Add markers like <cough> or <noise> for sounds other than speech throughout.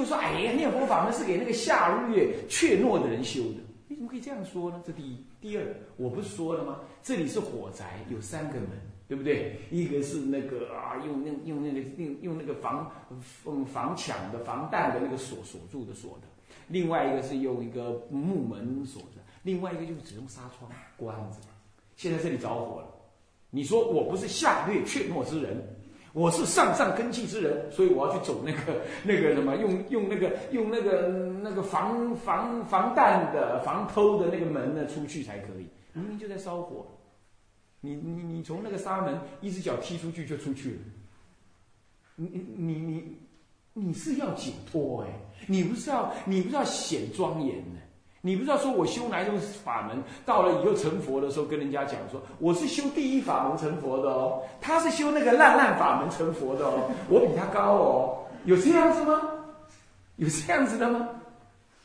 就说哎呀，念佛法门是给那个下劣怯懦的人修的。你怎么可以这样说呢？这第一，第二，我不是说了吗？这里是火宅，有三个门，对不对？一个是那个啊，用那用那个用用那个防防防抢的防弹的那个锁锁住的锁的，另外一个是用一个木门锁着，另外一个就是只用纱窗关着。现在这里着火了，你说我不是下劣怯懦之人？我是上上根器之人，所以我要去走那个 <laughs> 那个什么，用用那个用那个那个防防防弹的防偷的那个门呢出去才可以。明明就在烧火，你你你从那个纱门一只脚踢出去就出去了。你你你你你是要解脱哎，你不是要你不是要显庄严呢？你不知道说，我修哪一种法门，到了以后成佛的时候，跟人家讲说，我是修第一法门成佛的哦，他是修那个烂烂法门成佛的哦，我比他高哦，有这样子吗？有这样子的吗？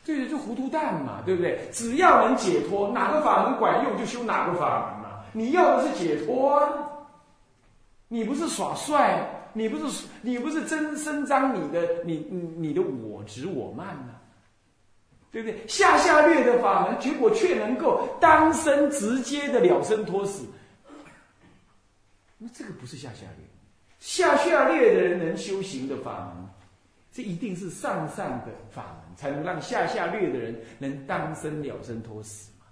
对对，就糊涂蛋嘛，对不对？只要能解脱，哪个法门管用就修哪个法门嘛。你要的是解脱啊，你不是耍帅，你不是你不是真伸张你的你你你的我执我慢呢？对不对？下下劣的法门，结果却能够当生直接的了生脱死。那这个不是下下劣，下下劣的人能修行的法门，这一定是上上的法门，才能让下下劣的人能当生了生脱死嘛？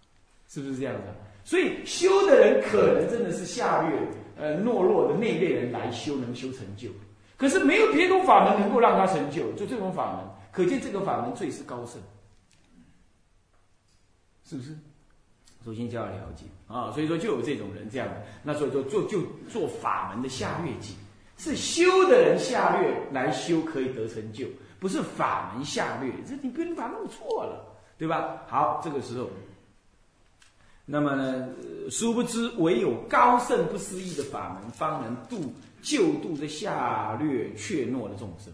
是不是这样子？所以修的人可能真的是下劣、呃懦弱的那类人来修，能修成就。可是没有别种法门能够让他成就，就这种法门，可见这个法门最是高深。是不是？首先就要了解啊，所以说就有这种人这样的。那所以说做就做法门的下劣计，是修的人下劣来修可以得成就，不是法门下劣。这你别把弄错了，对吧？好，这个时候，那么呢，殊不知唯有高圣不思议的法门，方能度救度这下劣怯懦的众生。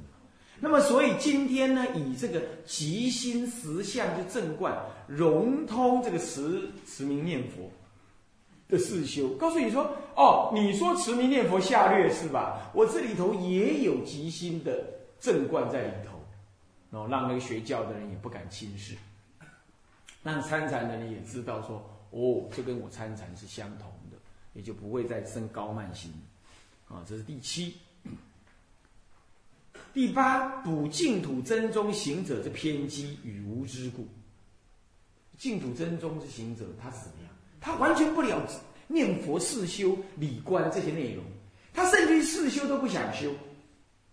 那么，所以今天呢，以这个极心实相之正观，融通这个持持名念佛的四修，告诉你说：哦，你说持名念佛下劣是吧？我这里头也有极心的正观在里头，然后让那个学教的人也不敢轻视，让参禅的人也知道说：哦，这跟我参禅是相同的，也就不会再生高慢心。啊，这是第七。第八，补净土真宗行者之偏激与无知故。净土真宗之行者，他是怎么样？他完全不了念佛四修理观这些内容，他甚至四修都不想修，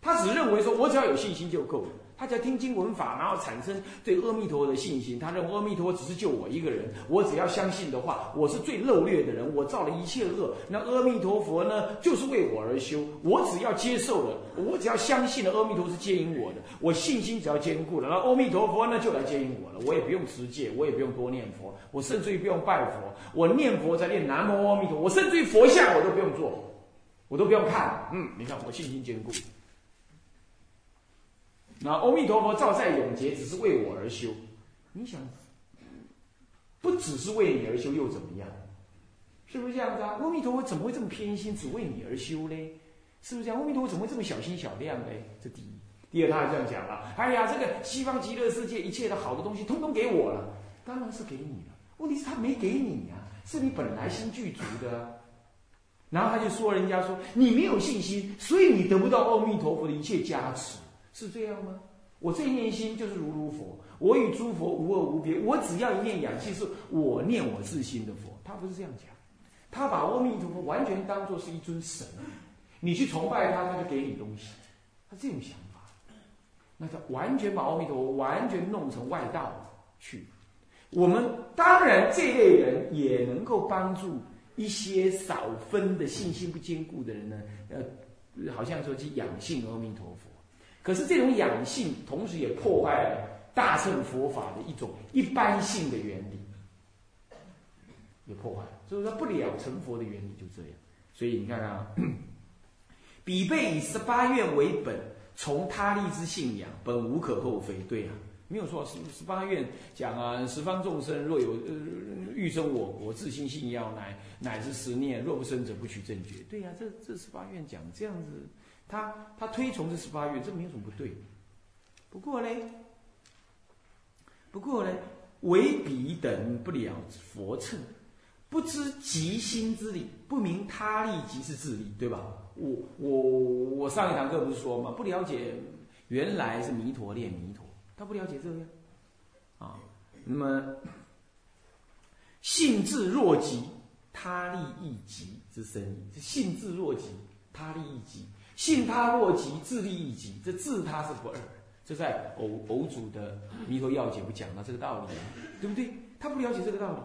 他只认为说，我只要有信心就够了。他只要听经闻法，然后产生对阿弥陀佛的信心。他认为阿弥陀佛只是救我一个人，我只要相信的话，我是最漏劣的人，我造了一切恶。那阿弥陀佛呢，就是为我而修。我只要接受了，我只要相信了阿弥陀是接引我的，我信心只要坚固了，那阿弥陀佛呢就来接引我了。我也不用持戒，我也不用多念佛，我甚至于不用拜佛，我念佛在念南无阿弥陀，我甚至于佛像我都不用做，我都不用看。嗯，你看我信心坚固。那阿弥陀佛照在永劫，只是为我而修。你想，不只是为你而修又怎么样？是不是这样子啊？阿弥陀佛怎么会这么偏心，只为你而修嘞？是不是这样？阿弥陀佛怎么会这么小心小量嘞？这第一。第二，他还这样讲了：哎呀，这个西方极乐世界一切的好的东西，通通给我了。当然是给你了。问题是，他没给你呀，是你本来心具足的。然后他就说人家说你没有信心，所以你得不到阿弥陀佛的一切加持。是这样吗？我这一念心就是如如佛，我与诸佛无二无别。我只要一念养气，是我念我自心的佛。他不是这样讲，他把阿弥陀佛完全当做是一尊神，你去崇拜他，他就给你东西。他这种想法，那他完全把阿弥陀佛完全弄成外道去。我们当然这类人也能够帮助一些少分的信心不坚固的人呢，呃。好像说去养性阿弥陀佛，可是这种养性同时也破坏了大乘佛法的一种一般性的原理，也破坏了，所以说不了成佛的原理就这样。所以你看啊，彼辈以十八愿为本，从他立之信仰，本无可厚非。对啊。没有错，十十八愿讲啊，十方众生若有呃欲生我国，自心信要，乃乃至十念，若不生者，不取正觉。对呀，这这十八愿讲这样子，他他推崇这十八愿，这没有什么不对。不过呢，不过呢，唯彼等不了佛乘，不知极心之理，不明他利即是自利，对吧？我我我上一堂课不是说嘛，不了解原来是弥陀念弥陀，他不了解这样啊。那么性智若极，他利亦极之深矣。这性智若极，他利亦极。信他若极，自利亦极。这自他是不二。这在偶偶主的弥陀要解不讲到这个道理吗，对不对？他不了解这个道理，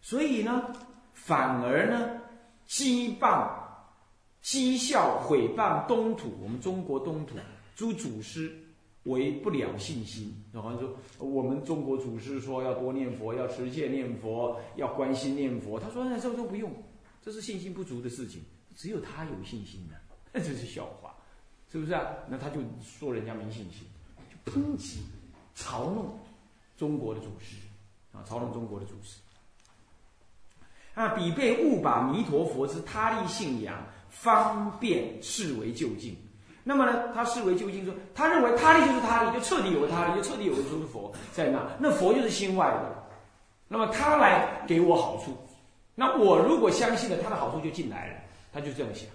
所以呢，反而呢，讥谤、讥笑、毁谤东土，我们中国东土诸祖师为不了信心。然后说，我们中国祖师说要多念佛，要持戒念佛，要关心念佛。他说那这都不用，这是信心不足的事情，只有他有信心的，那真是笑话，是不是啊？那他就说人家没信心。抨击、嘲弄中国的祖师啊，嘲弄中国的祖师啊，彼被误把弥陀佛之他力信仰方便视为究竟。那么呢，他视为究竟，说他认为他力就是他力，就彻底有个他力，就彻底有个诸佛在那。那佛就是心外的，那么他来给我好处，那我如果相信了他的好处就进来了，他就这样想，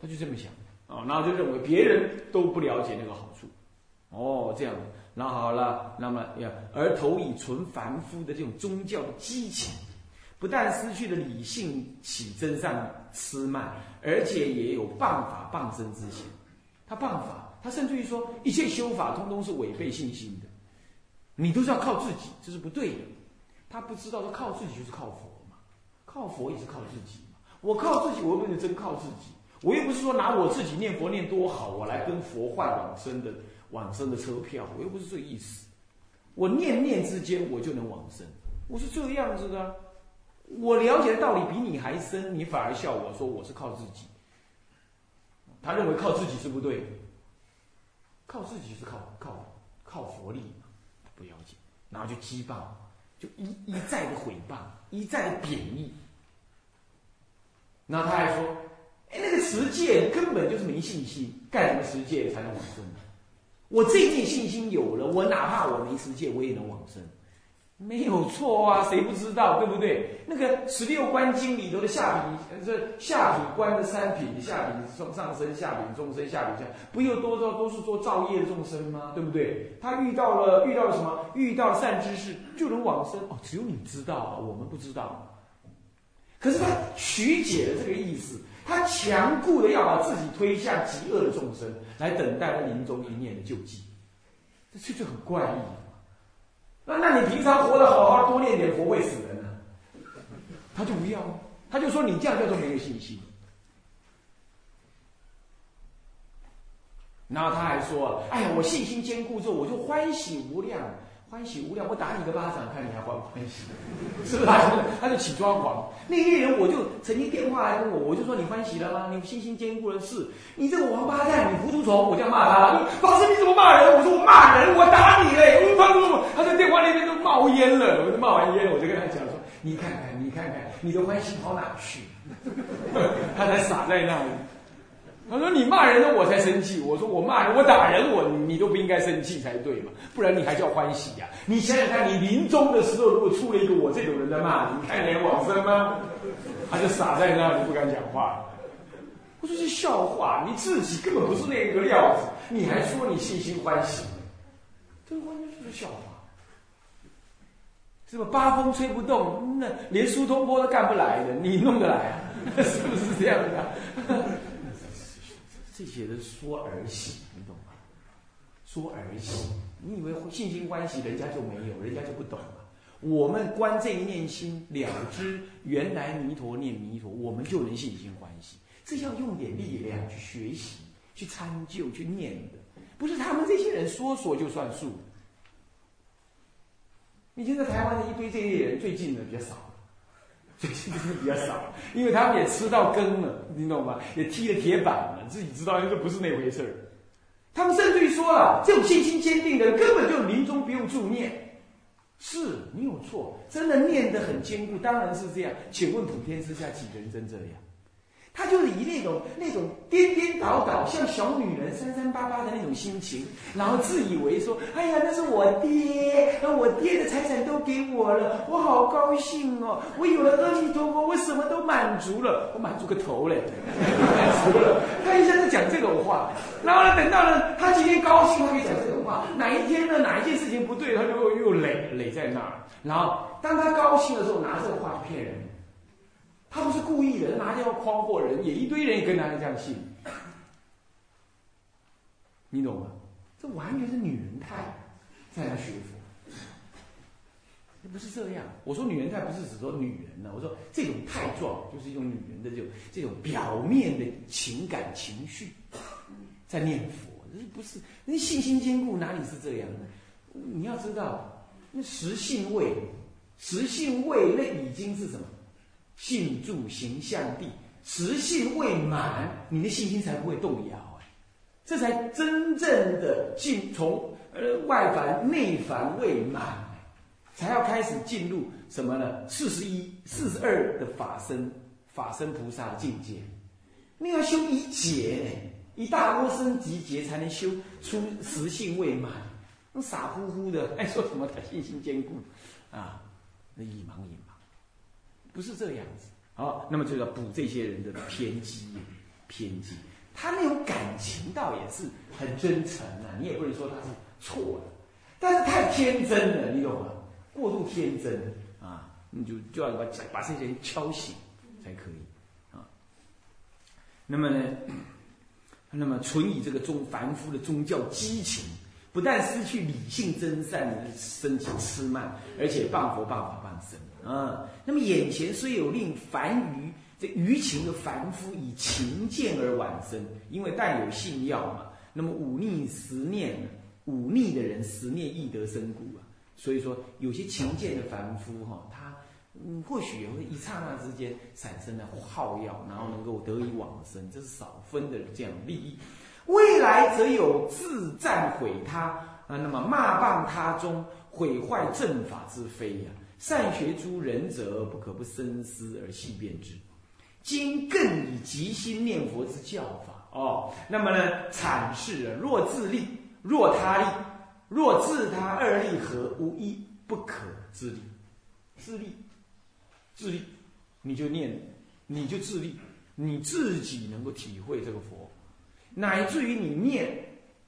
他就这么想。啊，然后就认为别人都不了解那个好处，哦，这样，那好了，那么要而投以纯凡夫的这种宗教的激情，不但失去了理性起真上痴慢，而且也有谤法谤身之嫌。他谤法，他甚至于说一切修法通通是违背信心的，你都是要靠自己，这是不对的。他不知道说靠自己就是靠佛嘛，靠佛也是靠自己嘛。我靠自己，我又不能真靠自己。我又不是说拿我自己念佛念多好，我来跟佛换往生的往生的车票，我又不是这个意思。我念念之间我就能往生，我是这样子的。我了解的道理比你还深，你反而笑我说我是靠自己。他认为靠自己是不对，靠自己是靠靠靠佛力，不要紧，然后就讥谤，就一一再的毁谤，一再的贬义。那他还说。十，戒根本就是没信心，干什么十戒才能往生？我这一点信心有了，我哪怕我没十戒，我也能往生，没有错啊！谁不知道，对不对？那个十六观经里头的下品，这下品观的三品，下品上上生，下品众生，下品下，不又多少都是做造业的众生吗？对不对？他遇到了遇到了什么？遇到善知识就能往生哦。只有你知道啊，我们不知道。可是他曲解了这个意思。他强固的要把自己推向极恶的众生，来等待他临终一念的救济，这这就很怪异。那那你平常活得好好，多念点佛会死人呢？他就不要，他就说你这样叫做没有信心。然后他还说：“哎呀，我信心坚固之后，我就欢喜无量。”欢喜无量，我打你个巴掌，看你还欢不欢喜？<laughs> 是不是？他就起抓狂。那些人，我就曾经电话来问我，我就说你欢喜了吗？你信心坚固了是？你这个王八蛋，你糊涂虫！我就要骂他了。法师你怎么骂人？我说我骂人，我打你嘞！他说他在电话那边都冒烟了。我就骂完烟，我就跟他讲说：你看看，你看看，你的欢喜跑哪去？<laughs> 他才傻在那里。他说：“你骂人了，我才生气。”我说：“我骂人，我打人，我你都不应该生气才对嘛，不然你还叫欢喜呀？你想想看，你临终的时候如果出了一个我这种人在骂你，你看你能往生吗？”他就傻在那里不敢讲话。我说：“这笑话，你自己根本不是那个料子，你还说你信心欢喜？这完全就是笑话。是吧？八风吹不动，那连苏东坡都干不来的，你弄得来啊？<laughs> 是不是这样的？”这些人说儿戏，你懂吗？说儿戏，你以为信心欢喜，人家就没有，人家就不懂了。我们观这一念心，了知原来弥陀念弥陀，我们就能信心欢喜。这要用点力量去学习、去参究、去念的，不是他们这些人说说就算数。你现在台湾的一堆这些人，最近的比较少。最近就是比较少，因为他们也吃到根了，你懂吗？也踢了铁板了，自己知道这不是那回事儿。他们甚至于说了，这种信心坚定的人根本就临终不用助念。是你有错，真的念得很坚固，当然是这样。请问普天之下几个人真这样？他就是以那种那种颠颠倒倒，像小女人三三八八的那种心情，然后自以为说：“哎呀，那是我爹，那我爹的财产都给我了，我好高兴哦！我有了阿弥陀佛，我什么都满足了，我满足个头嘞！满足了。”他一下子讲这种话，然后呢，等到呢，他今天高兴，他可以讲这种话；哪一天呢，哪一件事情不对，他就又累累在那儿。然后当他高兴的时候，拿这个话去骗人。他不是故意的，他拿要诓惑人，也一堆人也跟他这样信，你懂吗？这完全是女人态，在那学佛，不是这样。我说女人态不是只说女人呢，我说这种态状就是一种女人的这种这种表面的情感情绪，在念佛，这不是那信心坚固哪里是这样的？你要知道，那实性位，实性位那已经是什么？信住形象地，实性未满，你的信心才不会动摇哎，这才真正的进从呃外凡内凡未满，才要开始进入什么呢？四十一、四十二的法身法身菩萨的境界，你要修一劫呢，一大波生集劫才能修出实性未满，那傻乎乎的还说什么他信心坚固啊？那一盲一忙。不是这个样子，好，那么就要补这些人的偏激，偏激。他那种感情倒也是很真诚啊，你也不能说他是错的，但是太天真了，你懂吗？过度天真啊，你就就要把把这些人敲醒才可以啊。那么呢，<coughs> 那么存以这个宗凡夫的宗教激情，不但失去理性真善的升起痴慢，而且谤佛谤法谤僧。啊，那么眼前虽有令凡愚这愚情的凡夫以情见而往生，因为但有信要嘛。那么忤逆十念，忤逆的人十念亦得生故啊。所以说，有些情见的凡夫哈，他或许也会一刹那之间产生了好药，然后能够得以往生，这是少分的这样利益。未来则有自赞毁他啊，那么骂谤他中毁坏正法之非呀。善学诸人者，不可不深思而细辨之。今更以极心念佛之教法哦，那么呢，阐释若自利，若他利，若自他二利合，无一不可自利。自利，自利，你就念，你就自利，你自己能够体会这个佛，乃至于你念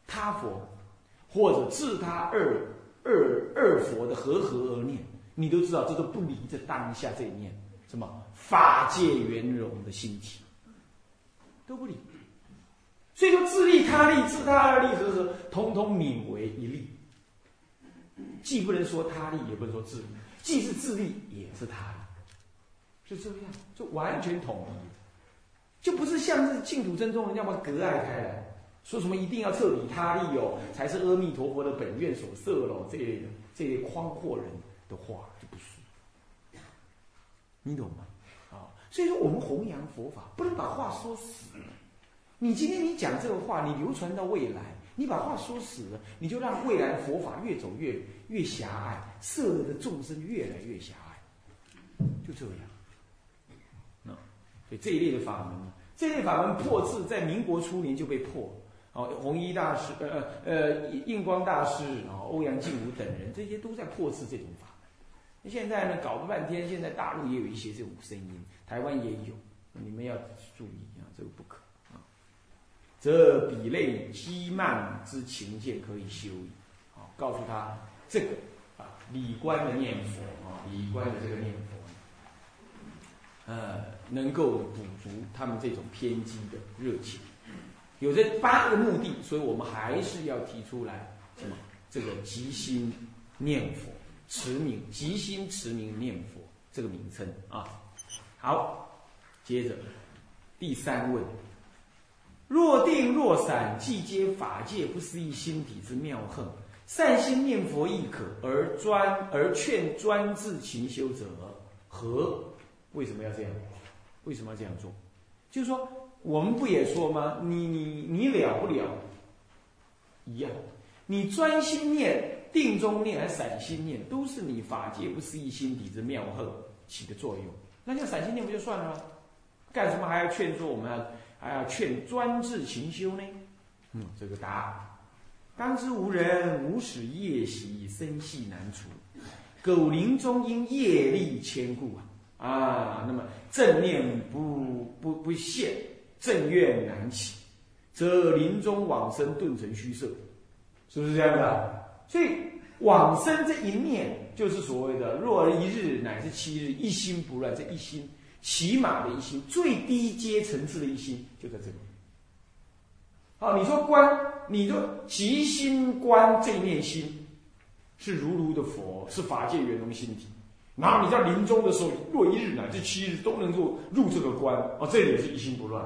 他佛，或者自他二二二佛的和合而念。你都知道，这都不离这当下这一念，什么法界圆融的心体，都不离。所以说，自利他利，自他二利合合，通通泯为一利。既不能说他利，也不能说自利，既是自利，也是他利，就这样，就完全统一，就不是像是净土真宗人要么隔爱开来，说什么一定要彻底他利哦，才是阿弥陀佛的本愿所设喽，这类的这类宽阔人。的话就不是，你懂吗？啊，所以说我们弘扬佛法不能把话说死。你今天你讲这个话，你流传到未来，你把话说死了，你就让未来的佛法越走越越狭隘，色的众生越来越狭隘，就这样。这一类的法门，这类法门破次在民国初年就被破。哦，弘一大师，呃呃印光大师，然后欧阳靖武等人，这些都在破次这种法。那现在呢，搞了半天，现在大陆也有一些这种声音，台湾也有，你们要注意啊，这个不可啊。则彼类积慢之情见可以修矣。啊，告诉他这个啊，理观的念佛啊，理观的这个念佛，呃，能够补足他们这种偏激的热情。有这八个目的，所以我们还是要提出来什么？这个即心念佛。持名，即心持名念佛这个名称啊。好，接着第三问：若定若散，既皆法界不思议心体之妙横，善心念佛亦可，而专而劝专自勤修者何？为什么要这样？为什么要这样做？就是说，我们不也说吗？你你你了不了？一样，你专心念。定中念还是散心念，都是你法界不思议心底之妙恨起的作用。那像散心念不就算了吗？干什么还要劝说我们还要劝专制勤修呢？嗯，这个答案。当知无人无始夜习生系难除，苟临终因业力牵故啊啊！那么正念不不不现，正愿难起，则临终往生顿成虚设，是不是这样的？所以往生这一念，就是所谓的若一日乃至七日一心不乱，这一心起码的一心，最低阶层次的一心，就在这里。好，你说观，你说即心观这一念心，是如如的佛，是法界圆融心体。然后你在临终的时候，若一日乃至七日都能够入这个关，哦，这也是一心不乱，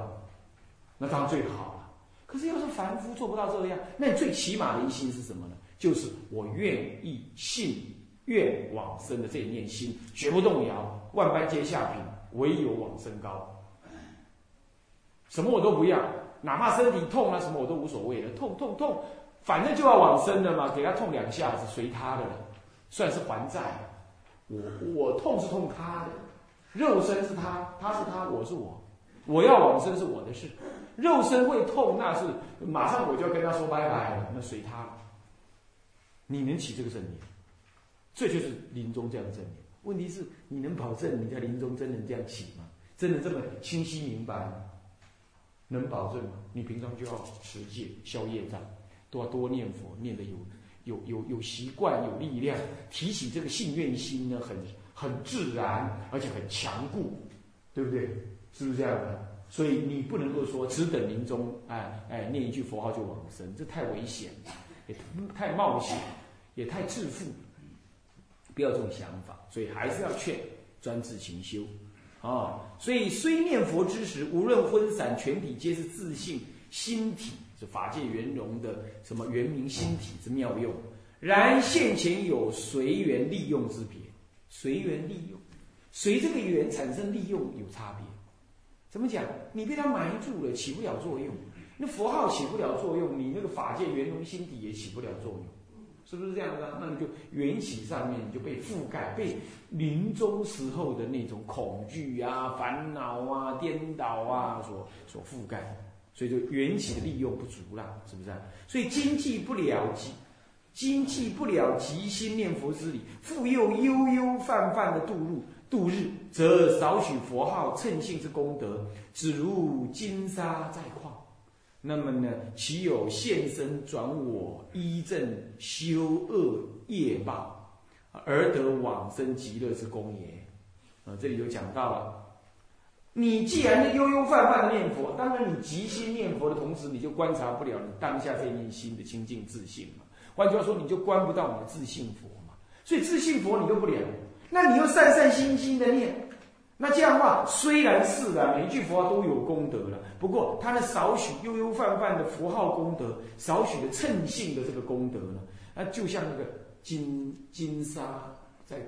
那当然最好了。可是要是凡夫做不到这样，那你最起码的一心是什么呢？就是我愿意信愿往生的这一念心，绝不动摇。万般皆下品，唯有往生高。什么我都不要。哪怕身体痛啊什么我都无所谓的，痛痛痛，反正就要往生的嘛，给他痛两下子，随他的了，算是还债。我我痛是痛他的，肉身是他，他是他，我是我，我要往生是我的事，肉身会痛那是马上我就要跟他说拜拜了，那随他。你能起这个正念，这就是临终这样的正念。问题是你能保证你在临终真能这样起吗？真的这么清晰明白吗？能保证吗？你平常就要持戒、消业障，都要多念佛，念的有有有有习惯、有力量，提起这个信愿心呢，很很自然，而且很强固，对不对？是不是这样的？所以你不能够说只等临终，哎哎，念一句佛号就往生，这太危险了，也太冒险，也太自负，不要这种想法。所以还是要劝专制勤修。啊，所以虽念佛之时，无论昏散，全体皆是自信心体，是法界圆融的什么圆明心体之妙用。然现前有随缘利用之别，随缘利用，随这个缘产生利用有差别。怎么讲？你被它埋住了，起不了作用。那佛号起不了作用，你那个法界圆融心体也起不了作用。是不是这样的？那你就缘起上面你就被覆盖，被临终时候的那种恐惧啊、烦恼啊、颠倒啊所所覆盖，所以就缘起的利用不足了，是不是？啊所以经济不了极，经济不了极心念佛之理，复又悠悠泛泛的度入度日，则少许佛号称性之功德，只如金沙在矿。那么呢？岂有现身转我依正修恶业报，而得往生极乐之功也？啊，这里就讲到了。你既然是悠悠泛泛的念佛，当然你即心念佛的同时，你就观察不了你当下这念心的清净自信嘛。换句话说，你就观不到你的自信佛嘛。所以自信佛你都不了，那你又散散心心的念。那这样的话，虽然是的，每一句佛号都有功德了，不过它的少许悠悠泛泛的佛号功德，少许的称性的这个功德呢，那就像那个金金沙在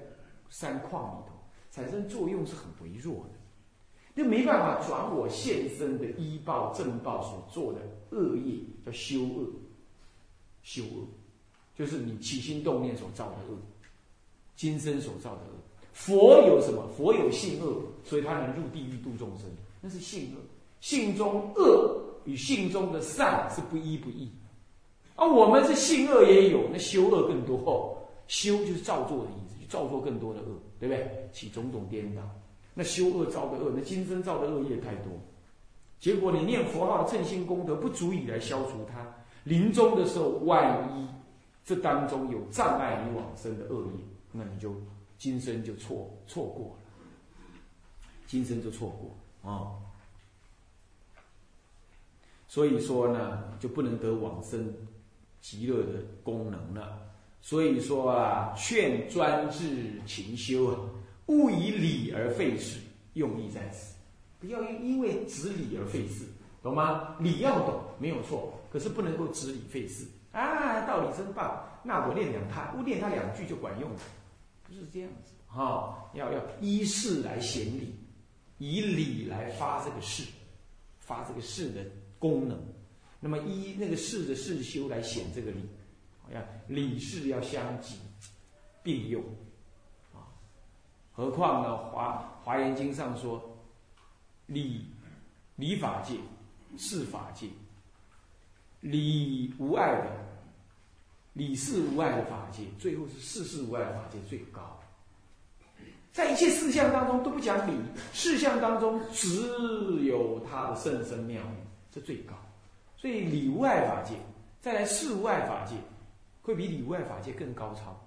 山矿里头产生作用是很微弱的，就没办法转我现身的医报正报所做的恶业，叫修恶，修恶，就是你起心动念所造的恶，今生所造的恶。佛有什么？佛有性恶，所以他能入地狱度众生，那是性恶。性中恶与性中的善是不一不异。而我们是性恶也有，那修恶更多。修就是造作的意思，就造作更多的恶，对不对？起种种颠倒。那修恶造的恶，那今生造的恶业太多，结果你念佛号的称心功德不足以来消除它。临终的时候，万一这当中有障碍你往生的恶业，那你就。今生就错错过了，今生就错过啊！所以说呢，就不能得往生极乐的功能了。所以说啊，劝专制勤修啊，勿以理而废事，用意在此，不要因为执理而废事，懂吗？理要懂没有错，可是不能够执理废事啊！道理真棒，那我念两他，我念他两句就管用了。不是这样子哈，要要依事来显理，以理来发这个事，发这个事的功能。那么依那个事的事修来显这个理，要理事要相及并用啊。何况呢，《华华严经》上说，理理法界、是法界，理无碍的、理是无碍的法界，最后是事事无碍的法界最高。在一切事项当中都不讲理，事项当中只有他的甚深妙义，这最高。所以理无碍法界，再来事无碍法界，会比理无碍法界更高超。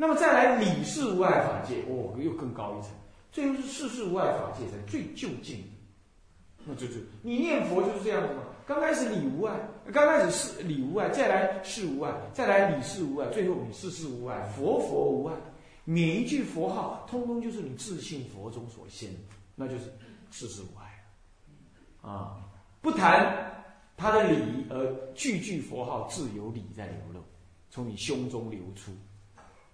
那么再来理事无碍法界，哦，又更高一层。最后是事事无碍法界才最就近。那就是你念佛就是这样子嘛。刚开始理无碍，刚开始是理无碍，再来事无碍，再来理事无碍，最后你事事无碍，佛佛无碍。每一句佛号，通通就是你自信佛中所现，那就是事事无碍啊！不谈他的理，而句句佛号自有理在流露，从你胸中流出。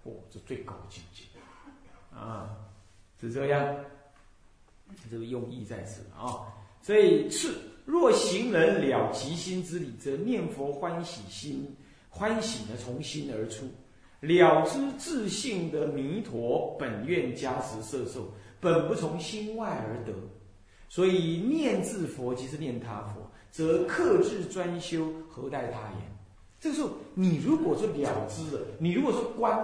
哦，这最高境界啊！是这样，这个用意在此啊。所以是若行人了其心之理，则念佛欢喜心，欢喜呢从心而出。了知自性的弥陀本愿加持摄受，本不从心外而得，所以念自佛即是念他佛，则克制专修，何待他言？这个时候，你如果说了知了，你如果说观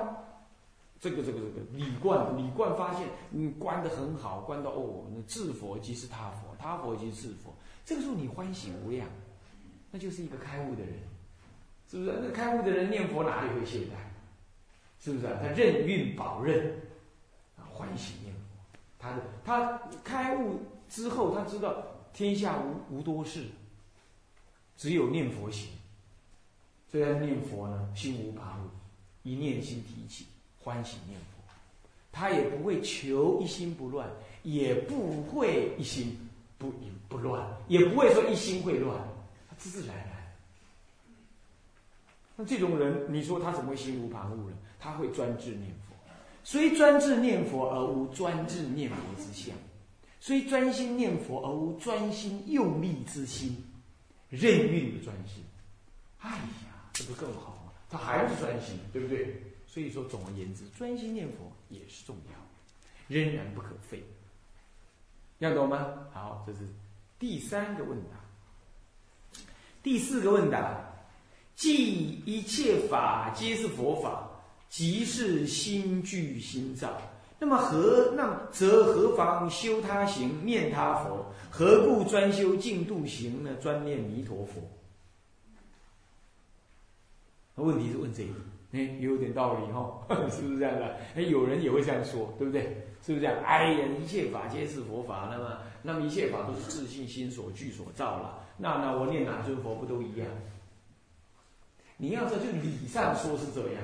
这个这个这个理观，理观发现你观的很好，观到哦，那自佛即是他佛，他佛即是自佛，这个时候你欢喜无量，那就是一个开悟的人，是不是？那开悟的人念佛哪里会懈怠？是不是？他任运保任，啊，欢喜念佛。他的他开悟之后，他知道天下无无多事，只有念佛行。虽然念佛呢，心无旁骛，一念心提起，欢喜念佛。他也不会求一心不乱，也不会一心不不乱，也不会说一心会乱，他自自然然。那这种人，你说他怎么会心无旁骛呢？他会专制念佛，虽专制念佛而无专制念佛之相，虽专心念佛而无专心用力之心，任运的专心。哎呀，这不更好吗？他还是专心，对不对？所以说，总而言之，专心念佛也是重要，仍然不可废。要懂吗？好，这是第三个问答。第四个问答，即一切法皆是佛法。即是心具心造，那么何那则何妨修他行念他佛？何故专修净度行呢？专念弥陀佛？问题是问这个，哎，有点道理哈，<laughs> 是不是这样的？哎，有人也会这样说，对不对？是不是这样？哎呀，一切法皆是佛法，那么那么一切法都是自信心所具所造了，那那我念哪尊佛不都一样？你要说就理上说是这样。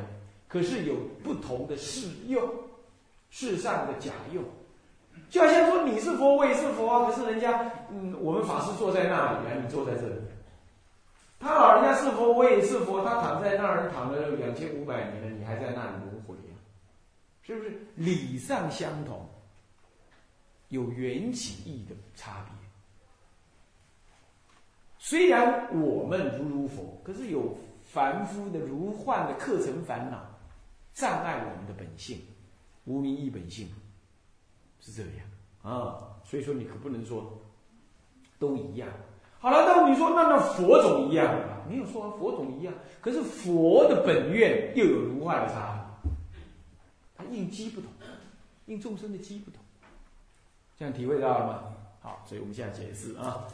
可是有不同的事用，世上的假用，就好像说你是佛，我也是佛啊。可是人家，嗯，我们法师坐在那里，啊你坐在这里。他老人家是佛，我也是佛，他躺在那儿躺了两千五百年了，你还在那里轮回呀？是不是理上相同，有缘起义的差别？虽然我们如如佛，可是有凡夫的如幻的课程烦恼。障碍我们的本性，无名亦本性，是这样啊。所以说你可不能说都一样。好了，那你说那那佛总一样啊？没有说佛总一样，可是佛的本愿又有如幻的差别，它应机不同，应众生的机不同，这样体会到了吗？好，所以我们现在解释啊。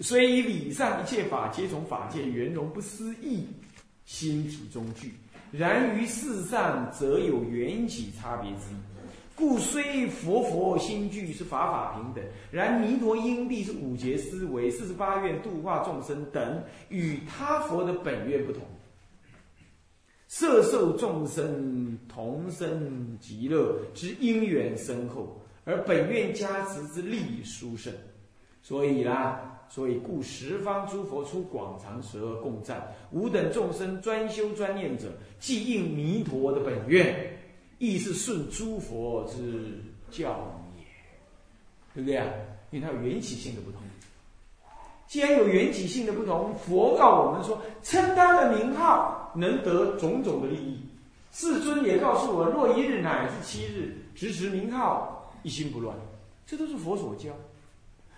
虽以理上一切法皆从法界圆融不思议心体中具。然于世上，则有缘起差别之意。故虽佛佛心具是法法平等，然弥陀因地是五劫思维、四十八愿度化众生等，与他佛的本愿不同。色受众生同生极乐之因缘深厚，而本愿加持之力殊胜。所以啦。所以，故十方诸佛出广长舌共赞，吾等众生专修专念者，即应弥陀的本愿，亦是顺诸佛之教也，对不对啊？因为它有缘起性的不同。既然有缘起性的不同，佛告我们说，称他的名号能得种种的利益。世尊也告诉我，若一日乃至七日，直持名号，一心不乱，这都是佛所教。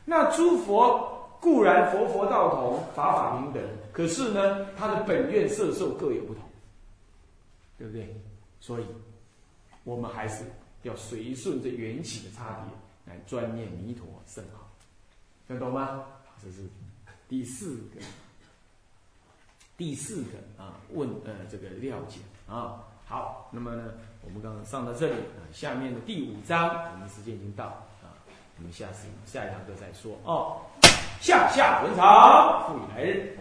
那诸佛固然佛佛道同，法法平等，可是呢，他的本愿色受各有不同，对不对？所以，我们还是要随顺着缘起的差别来专念弥陀甚好，听懂吗？这是第四个，第四个啊，问呃这个料解啊。好，那么呢，我们刚刚上到这里啊，下面的第五章，我们时间已经到啊，我们下次下一堂课再说哦。下下文长，复以来日，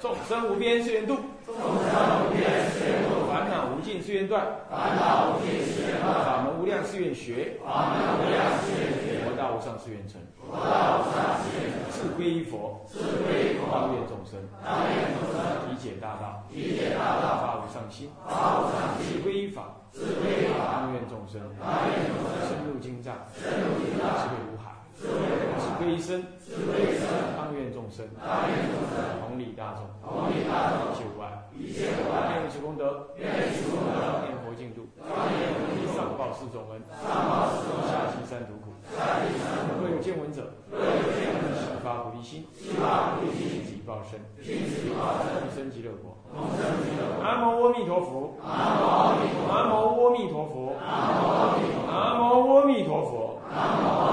众生无边誓愿度，众生无边誓愿度，烦恼无尽誓愿断，烦恼无尽誓愿断，法门无量誓愿学，法门无量誓愿学，佛道无上誓愿成，佛道无上誓愿成，自归依佛，自归依佛，当愿众生，当愿众生，理解大道，理解大道，发无上心，发无上心，自归依法，自归依法，当愿众生，当愿众生，深入经藏，深入经藏，智慧无海，智慧无海，自归依身，自归依身，当愿众生，当愿众生，大众，一切无碍，一切无碍，愿此功德，愿此功德，庄严佛净土，庄严佛净土，上报四重恩，上报四重恩，下济三途苦，下济三途苦。若有见闻者，若有见闻者，悉发菩提心，悉发菩提心，即报身，即报身，同生极乐国，同生极乐国。南无阿弥陀佛，南无阿弥陀佛，南无阿弥陀佛，南无阿弥陀佛，南无阿弥陀佛。